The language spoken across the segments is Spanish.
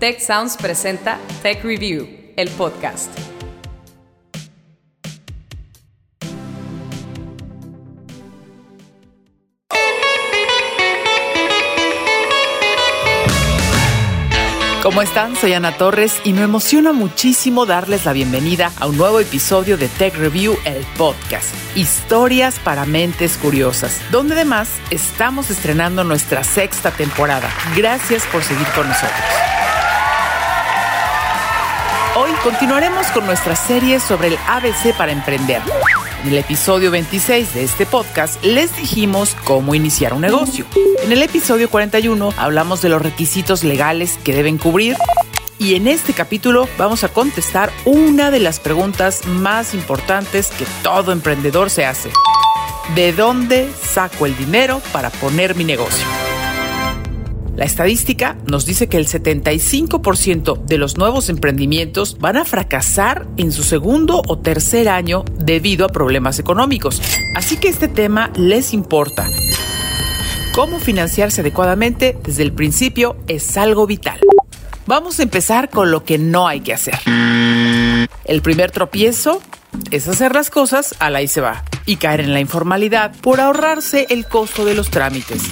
Tech Sounds presenta Tech Review, el podcast. ¿Cómo están? Soy Ana Torres y me emociona muchísimo darles la bienvenida a un nuevo episodio de Tech Review, el podcast. Historias para mentes curiosas, donde además estamos estrenando nuestra sexta temporada. Gracias por seguir con nosotros. Hoy continuaremos con nuestra serie sobre el ABC para emprender. En el episodio 26 de este podcast les dijimos cómo iniciar un negocio. En el episodio 41 hablamos de los requisitos legales que deben cubrir. Y en este capítulo vamos a contestar una de las preguntas más importantes que todo emprendedor se hace. ¿De dónde saco el dinero para poner mi negocio? La estadística nos dice que el 75% de los nuevos emprendimientos van a fracasar en su segundo o tercer año debido a problemas económicos. Así que este tema les importa. Cómo financiarse adecuadamente desde el principio es algo vital. Vamos a empezar con lo que no hay que hacer. El primer tropiezo es hacer las cosas a la y se va y caer en la informalidad por ahorrarse el costo de los trámites.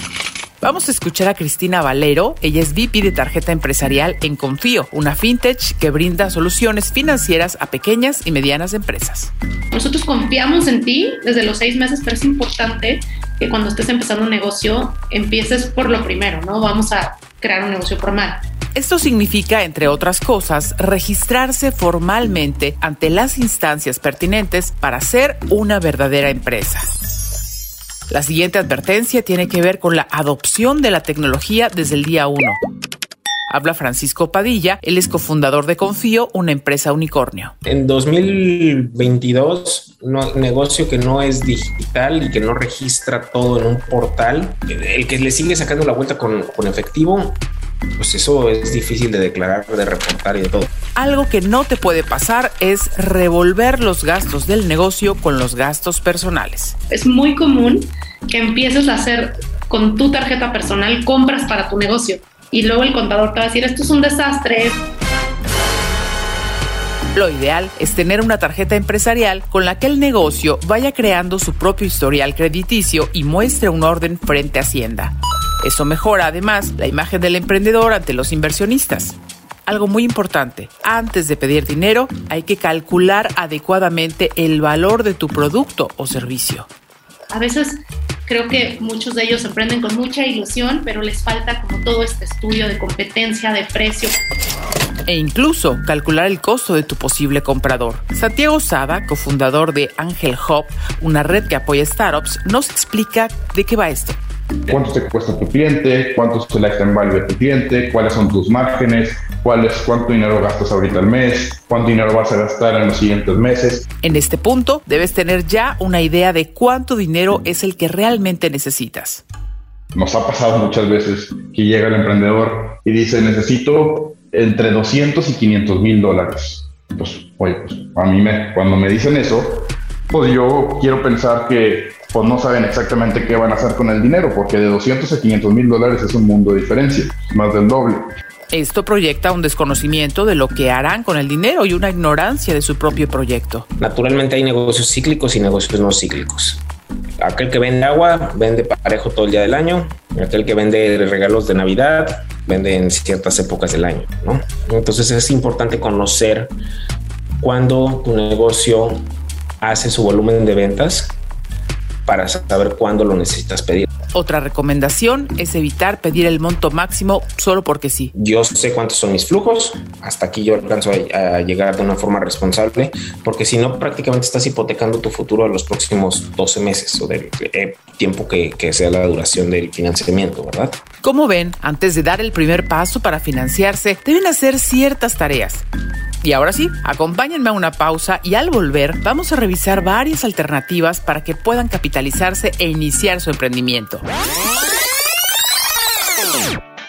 Vamos a escuchar a Cristina Valero. Ella es VP de tarjeta empresarial en Confío, una fintech que brinda soluciones financieras a pequeñas y medianas empresas. Nosotros confiamos en ti desde los seis meses, pero es importante que cuando estés empezando un negocio empieces por lo primero, ¿no? Vamos a crear un negocio formal. Esto significa, entre otras cosas, registrarse formalmente ante las instancias pertinentes para ser una verdadera empresa. La siguiente advertencia tiene que ver con la adopción de la tecnología desde el día 1. Habla Francisco Padilla, él es cofundador de Confío, una empresa unicornio. En 2022, un negocio que no es digital y que no registra todo en un portal, el que le sigue sacando la vuelta con efectivo, pues eso es difícil de declarar, de reportar y de todo. Algo que no te puede pasar es revolver los gastos del negocio con los gastos personales. Es muy común que empieces a hacer con tu tarjeta personal compras para tu negocio y luego el contador te va a decir, esto es un desastre. Lo ideal es tener una tarjeta empresarial con la que el negocio vaya creando su propio historial crediticio y muestre un orden frente a Hacienda. Eso mejora además la imagen del emprendedor ante los inversionistas. Algo muy importante, antes de pedir dinero hay que calcular adecuadamente el valor de tu producto o servicio. A veces creo que muchos de ellos emprenden con mucha ilusión, pero les falta como todo este estudio de competencia, de precio. E incluso calcular el costo de tu posible comprador. Santiago Sada, cofundador de Angel Hub, una red que apoya startups, nos explica de qué va esto. ¿Cuánto te cuesta tu cliente? ¿Cuánto es el lifetime value de tu cliente? ¿Cuáles son tus márgenes? ¿Cuál es, ¿Cuánto dinero gastas ahorita al mes? ¿Cuánto dinero vas a gastar en los siguientes meses? En este punto, debes tener ya una idea de cuánto dinero es el que realmente necesitas. Nos ha pasado muchas veces que llega el emprendedor y dice, necesito entre 200 y 500 mil dólares. Pues, oye, pues a mí me, cuando me dicen eso, pues yo quiero pensar que pues no saben exactamente qué van a hacer con el dinero, porque de 200 a 500 mil dólares es un mundo de diferencia, más del doble. Esto proyecta un desconocimiento de lo que harán con el dinero y una ignorancia de su propio proyecto. Naturalmente hay negocios cíclicos y negocios no cíclicos. Aquel que vende agua vende parejo todo el día del año. Aquel que vende regalos de Navidad vende en ciertas épocas del año. ¿no? Entonces es importante conocer cuándo tu negocio hace su volumen de ventas para saber cuándo lo necesitas pedir. Otra recomendación es evitar pedir el monto máximo solo porque sí. Yo sé cuántos son mis flujos, hasta aquí yo alcanzo a, llegar de una forma responsable, porque si no prácticamente estás hipotecando tu futuro a los próximos 12 meses o del eh, tiempo que, que sea la duración del financiamiento, ¿verdad? Como ven, antes de dar el primer paso para financiarse, deben hacer ciertas tareas. Y ahora sí, acompáñenme a una pausa y al volver vamos a revisar varias alternativas para que puedan capitalizarse e iniciar su emprendimiento.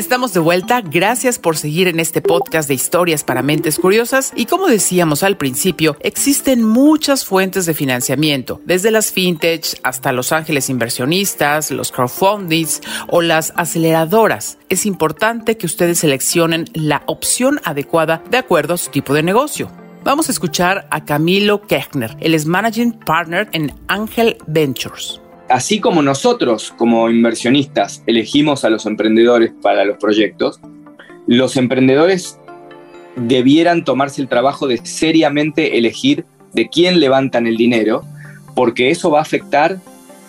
Estamos de vuelta, gracias por seguir en este podcast de historias para mentes curiosas y como decíamos al principio, existen muchas fuentes de financiamiento, desde las fintech hasta los ángeles inversionistas, los crowdfundings o las aceleradoras. Es importante que ustedes seleccionen la opción adecuada de acuerdo a su tipo de negocio. Vamos a escuchar a Camilo Kechner, es Managing Partner en Angel Ventures así como nosotros como inversionistas elegimos a los emprendedores para los proyectos, los emprendedores debieran tomarse el trabajo de seriamente elegir de quién levantan el dinero, porque eso va a afectar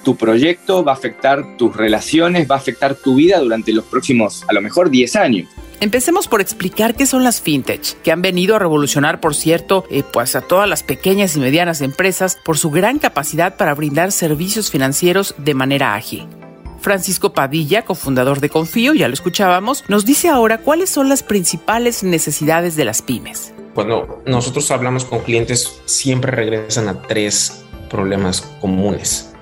tu proyecto, va a afectar tus relaciones, va a afectar tu vida durante los próximos, a lo mejor, 10 años. Empecemos por explicar qué son las fintech, que han venido a revolucionar, por cierto, eh, pues a todas las pequeñas y medianas empresas por su gran capacidad para brindar servicios financieros de manera ágil. Francisco Padilla, cofundador de Confío, ya lo escuchábamos, nos dice ahora cuáles son las principales necesidades de las pymes. Cuando nosotros hablamos con clientes, siempre regresan a tres problemas comunes.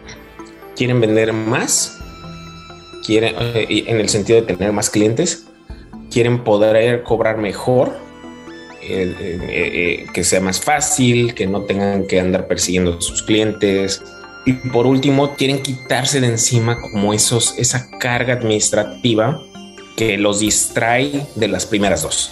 Quieren vender más, quieren, eh, en el sentido de tener más clientes, quieren poder cobrar mejor, eh, eh, que sea más fácil, que no tengan que andar persiguiendo a sus clientes. Y por último, quieren quitarse de encima como esos, esa carga administrativa que los distrae de las primeras dos.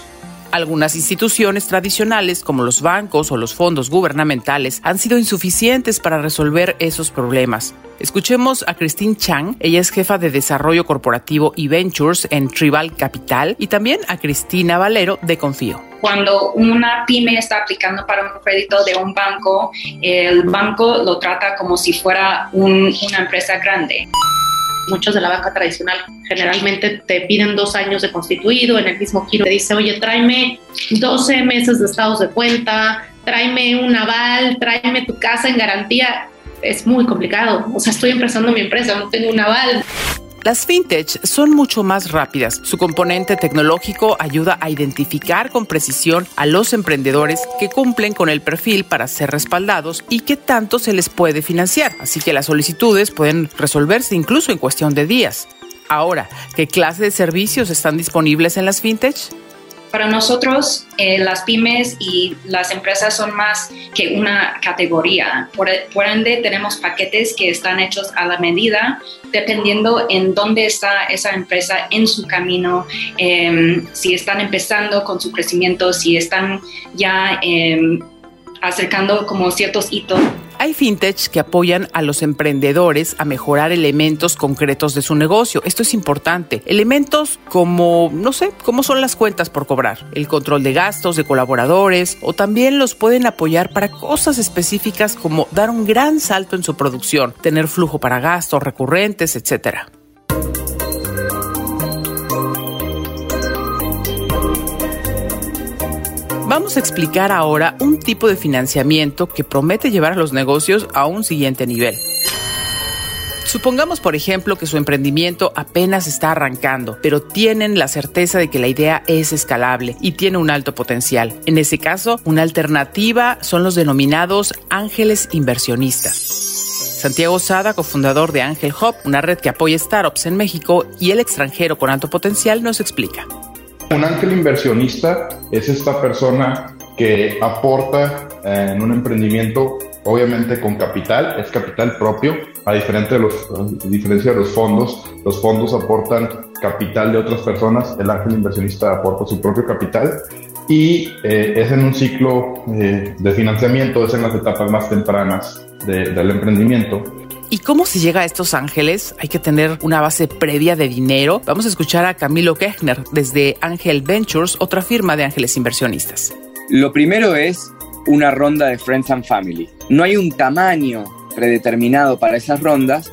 Algunas instituciones tradicionales, como los bancos o los fondos gubernamentales, han sido insuficientes para resolver esos problemas. Escuchemos a Christine Chang, ella es jefa de desarrollo corporativo y ventures en Tribal Capital, y también a Cristina Valero de Confío. Cuando una pyme está aplicando para un crédito de un banco, el banco lo trata como si fuera una empresa grande muchos de la banca tradicional generalmente te piden dos años de constituido, en el mismo giro te dice, oye, tráeme 12 meses de estados de cuenta, tráeme un aval, tráeme tu casa en garantía es muy complicado. O sea, estoy empezando mi empresa, no tengo un aval. Las fintech son mucho más rápidas. Su componente tecnológico ayuda a identificar con precisión a los emprendedores que cumplen con el perfil para ser respaldados y que tanto se les puede financiar. Así que las solicitudes pueden resolverse incluso en cuestión de días. Ahora, ¿qué clase de servicios están disponibles en las fintech? Para nosotros, eh, las pymes y las empresas son más que una categoría. Por, ende, tenemos paquetes que están hechos a la medida, dependiendo en dónde está esa empresa en su camino, em, si están empezando con su crecimiento, si están ya em, acercando como ciertos hitos. Hay fintech que apoyan a los emprendedores a mejorar elementos concretos de su negocio. Esto es importante. Elementos como, no sé, cómo son las cuentas por cobrar, el control de gastos de colaboradores o también los pueden apoyar para cosas específicas como dar un gran salto en su producción, tener flujo para gastos recurrentes, etcétera. Vamos a explicar ahora un tipo de financiamiento que promete llevar a los negocios a un siguiente nivel. Supongamos, por ejemplo, que su emprendimiento apenas está arrancando, pero tienen la certeza de que la idea es escalable y tiene un alto potencial. En ese caso, una alternativa son los denominados ángeles inversionistas. Santiago Sada, cofundador de Ángel Hub, una red que apoya startups en México y el extranjero con alto potencial, nos explica. Un ángel inversionista es esta persona que aporta eh, en un emprendimiento, obviamente con capital, es capital propio, a, diferencia de los fondos. Los fondos aportan capital de otras personas, el ángel inversionista aporta su propio capital y eh, es en un ciclo eh, de financiamiento, es en las etapas más tempranas del emprendimiento. ¿Y cómo se llega a estos ángeles? Hay que tener una base previa de dinero. Vamos a escuchar a Camilo Kechner desde Angel Ventures, otra firma de ángeles inversionistas. Lo primero es una ronda de Friends and Family. No hay un tamaño predeterminado para esas rondas,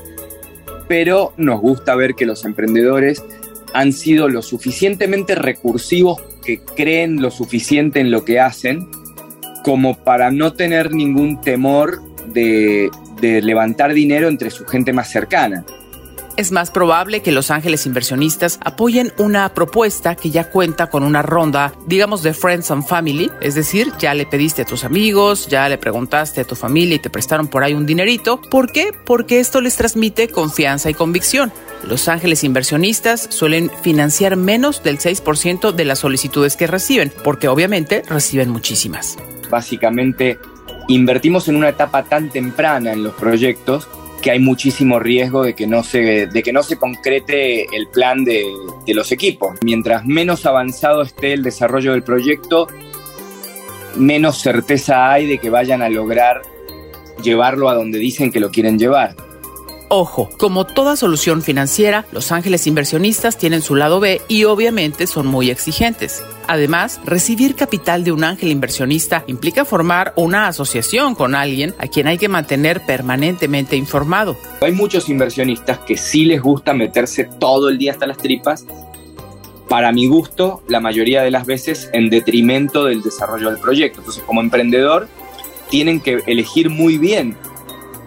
pero nos gusta ver que los emprendedores han sido lo suficientemente recursivos que creen lo suficiente en lo que hacen como para no tener ningún temor de, de levantar dinero entre su gente más cercana es más probable que los ángeles inversionistas apoyen una propuesta que ya cuenta con una ronda, digamos, de Friends and Family, es decir, ya le pediste a tus amigos, ya le preguntaste a tu familia y te prestaron por ahí un dinerito. ¿Por qué? Porque esto les transmite confianza y convicción. Los ángeles inversionistas suelen financiar menos del 6% de las solicitudes que reciben, porque obviamente reciben muchísimas. Básicamente, invertimos en una etapa tan temprana en los proyectos que hay muchísimo riesgo de que no se, de que no se concrete el plan de, de los equipos. Mientras menos avanzado esté el desarrollo del proyecto, menos certeza hay de que vayan a lograr llevarlo a donde dicen que lo quieren llevar. Ojo, como toda solución financiera, los ángeles inversionistas tienen su lado B y obviamente son muy exigentes. Además, recibir capital de un ángel inversionista implica formar una asociación con alguien a quien hay que mantener permanentemente informado. Hay muchos inversionistas que sí les gusta meterse todo el día hasta las tripas, para mi gusto, la mayoría de las veces en detrimento del desarrollo del proyecto. Entonces, como emprendedor, tienen que elegir muy bien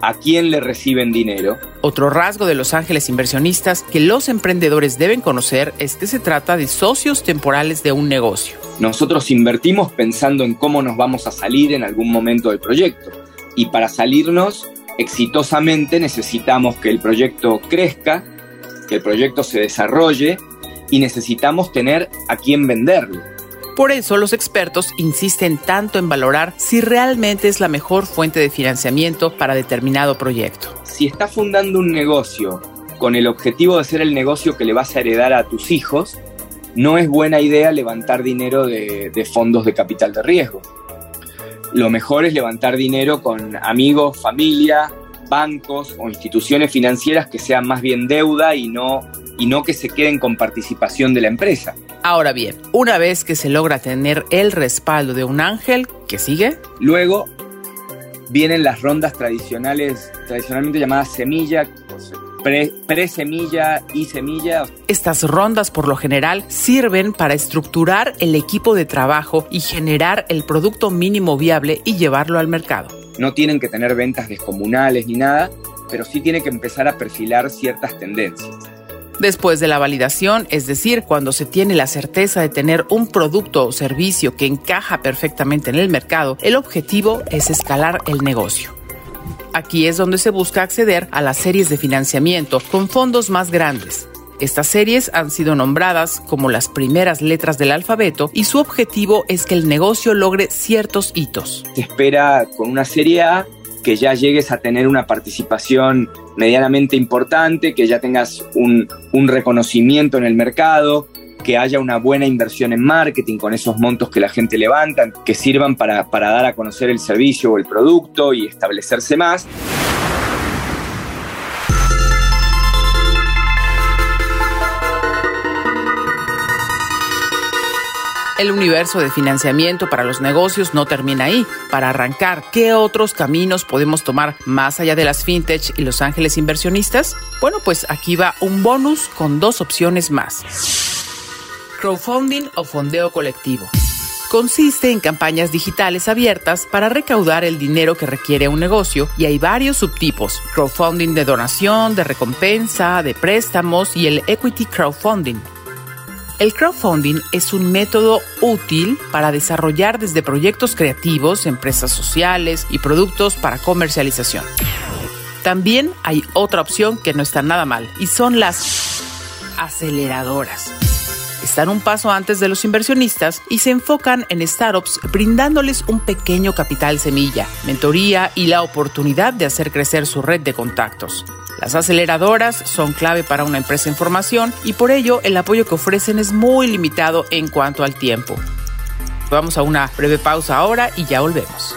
a quién le reciben dinero. Otro rasgo de los ángeles inversionistas que los emprendedores deben conocer es que se trata de socios temporales de un negocio. Nosotros invertimos pensando en cómo nos vamos a salir en algún momento del proyecto. Y para salirnos exitosamente necesitamos que el proyecto crezca, que el proyecto se desarrolle y necesitamos tener a quién venderlo. Por eso los expertos insisten tanto en valorar si realmente es la mejor fuente de financiamiento para determinado proyecto. Si estás fundando un negocio con el objetivo de ser el negocio que le vas a heredar a tus hijos, no es buena idea levantar dinero de, fondos de capital de riesgo. Lo mejor es levantar dinero con amigos, familia, bancos o instituciones financieras que sean más bien deuda y no, y no que se queden con participación de la empresa. Ahora bien, una vez que se logra tener el respaldo de un ángel, ¿qué sigue? Luego vienen las rondas tradicionales, tradicionalmente llamadas semilla, pre-semilla y semilla. Estas rondas por lo general sirven para estructurar el equipo de trabajo y generar el producto mínimo viable y llevarlo al mercado. No tienen que tener ventas descomunales ni nada, pero sí tienen que empezar a perfilar ciertas tendencias. Después de la validación, es decir, cuando se tiene la certeza de tener un producto o servicio que encaja perfectamente en el mercado, el objetivo es escalar el negocio. Aquí es donde se busca acceder a las series de financiamiento con fondos más grandes. Estas series han sido nombradas como las primeras letras del alfabeto y su objetivo es que el negocio logre ciertos hitos. Se espera con una serie A que ya llegues a tener una participación medianamente importante, que ya tengas un, reconocimiento en el mercado, que haya una buena inversión en marketing con esos montos que la gente levanta, que sirvan para, para dar a conocer el servicio o el producto y establecerse más. El universo de financiamiento para los negocios no termina ahí. Para arrancar, ¿qué otros caminos podemos tomar más allá de las fintech y los ángeles inversionistas? Bueno, pues aquí va un bonus con dos opciones más. Crowdfunding o fondeo colectivo. Consiste en campañas digitales abiertas para recaudar el dinero que requiere un negocio y hay varios subtipos. Crowdfunding de donación, de recompensa, de préstamos y el equity crowdfunding. El crowdfunding es un método útil para desarrollar desde proyectos creativos, empresas sociales y productos para comercialización. También hay otra opción que no está nada mal y son las aceleradoras. Están un paso antes de los inversionistas y se enfocan en startups brindándoles un pequeño capital semilla, mentoría y la oportunidad de hacer crecer su red de contactos. Las aceleradoras son clave para una empresa en formación y por ello el apoyo que ofrecen es muy limitado en cuanto al tiempo. Vamos a una breve pausa ahora y ya volvemos.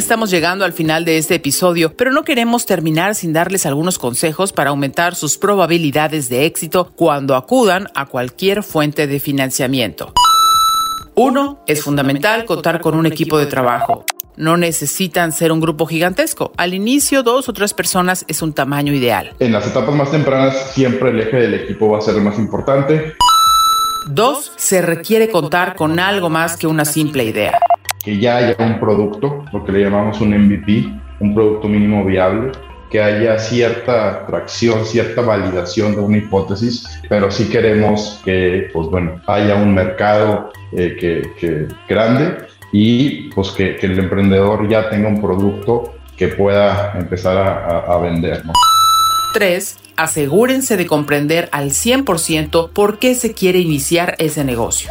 Estamos llegando al final de este episodio, pero no queremos terminar sin darles algunos consejos para aumentar sus probabilidades de éxito cuando acudan a cualquier fuente de financiamiento. Uno, es fundamental contar con un equipo de trabajo. No necesitan ser un grupo gigantesco. Al inicio, dos o tres personas es un tamaño ideal. En las etapas más tempranas, siempre el eje del equipo va a ser el más importante. Dos, se requiere contar con algo más que una simple idea que ya haya un producto, lo que le llamamos un MVP, un producto mínimo viable, que haya cierta tracción, cierta validación de una hipótesis, pero sí queremos que, pues bueno, haya un mercado eh, que, grande y pues que, el emprendedor ya tenga un producto que pueda empezar a, vender. ¿no? Tres, asegúrense de comprender al 100% por qué se quiere iniciar ese negocio.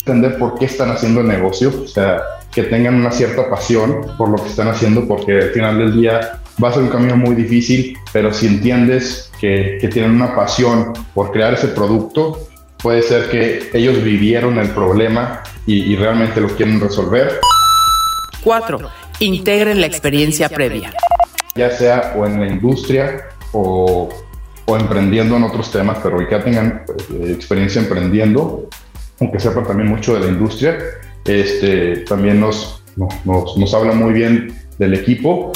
Entender por qué están haciendo el negocio, o sea, que tengan una cierta pasión por lo que están haciendo, porque al final del día va a ser un camino muy difícil, pero si entiendes que, que tienen una pasión por crear ese producto, puede ser que ellos vivieron el problema y, y realmente lo quieren resolver. Cuatro, integren la experiencia previa. Ya sea o en la industria o, o emprendiendo en otros temas, pero que ya tengan pues, experiencia emprendiendo, aunque sepan también mucho de la industria, este, también nos, nos, nos habla muy bien del equipo.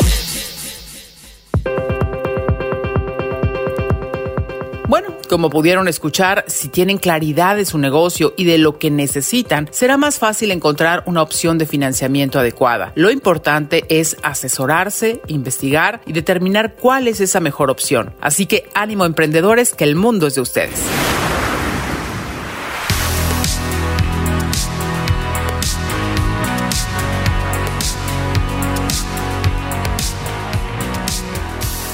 Bueno, como pudieron escuchar, si tienen claridad de su negocio y de lo que necesitan, será más fácil encontrar una opción de financiamiento adecuada. Lo importante es asesorarse, investigar y determinar cuál es esa mejor opción. Así que ánimo emprendedores, que el mundo es de ustedes.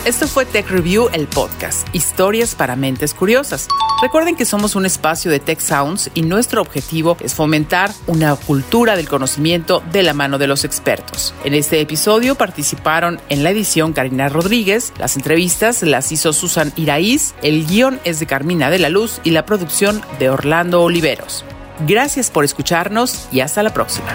Esto fue Tech Review, el podcast, historias para mentes curiosas. Recuerden que somos un espacio de Tech Sounds y nuestro objetivo es fomentar una cultura del conocimiento de la mano de los expertos. En este episodio participaron en la edición Karina Rodríguez, las entrevistas las hizo Susan Iraíz, el guion es de Carmina de la Luz y la producción de Orlando Oliveros. Gracias por escucharnos y hasta la próxima.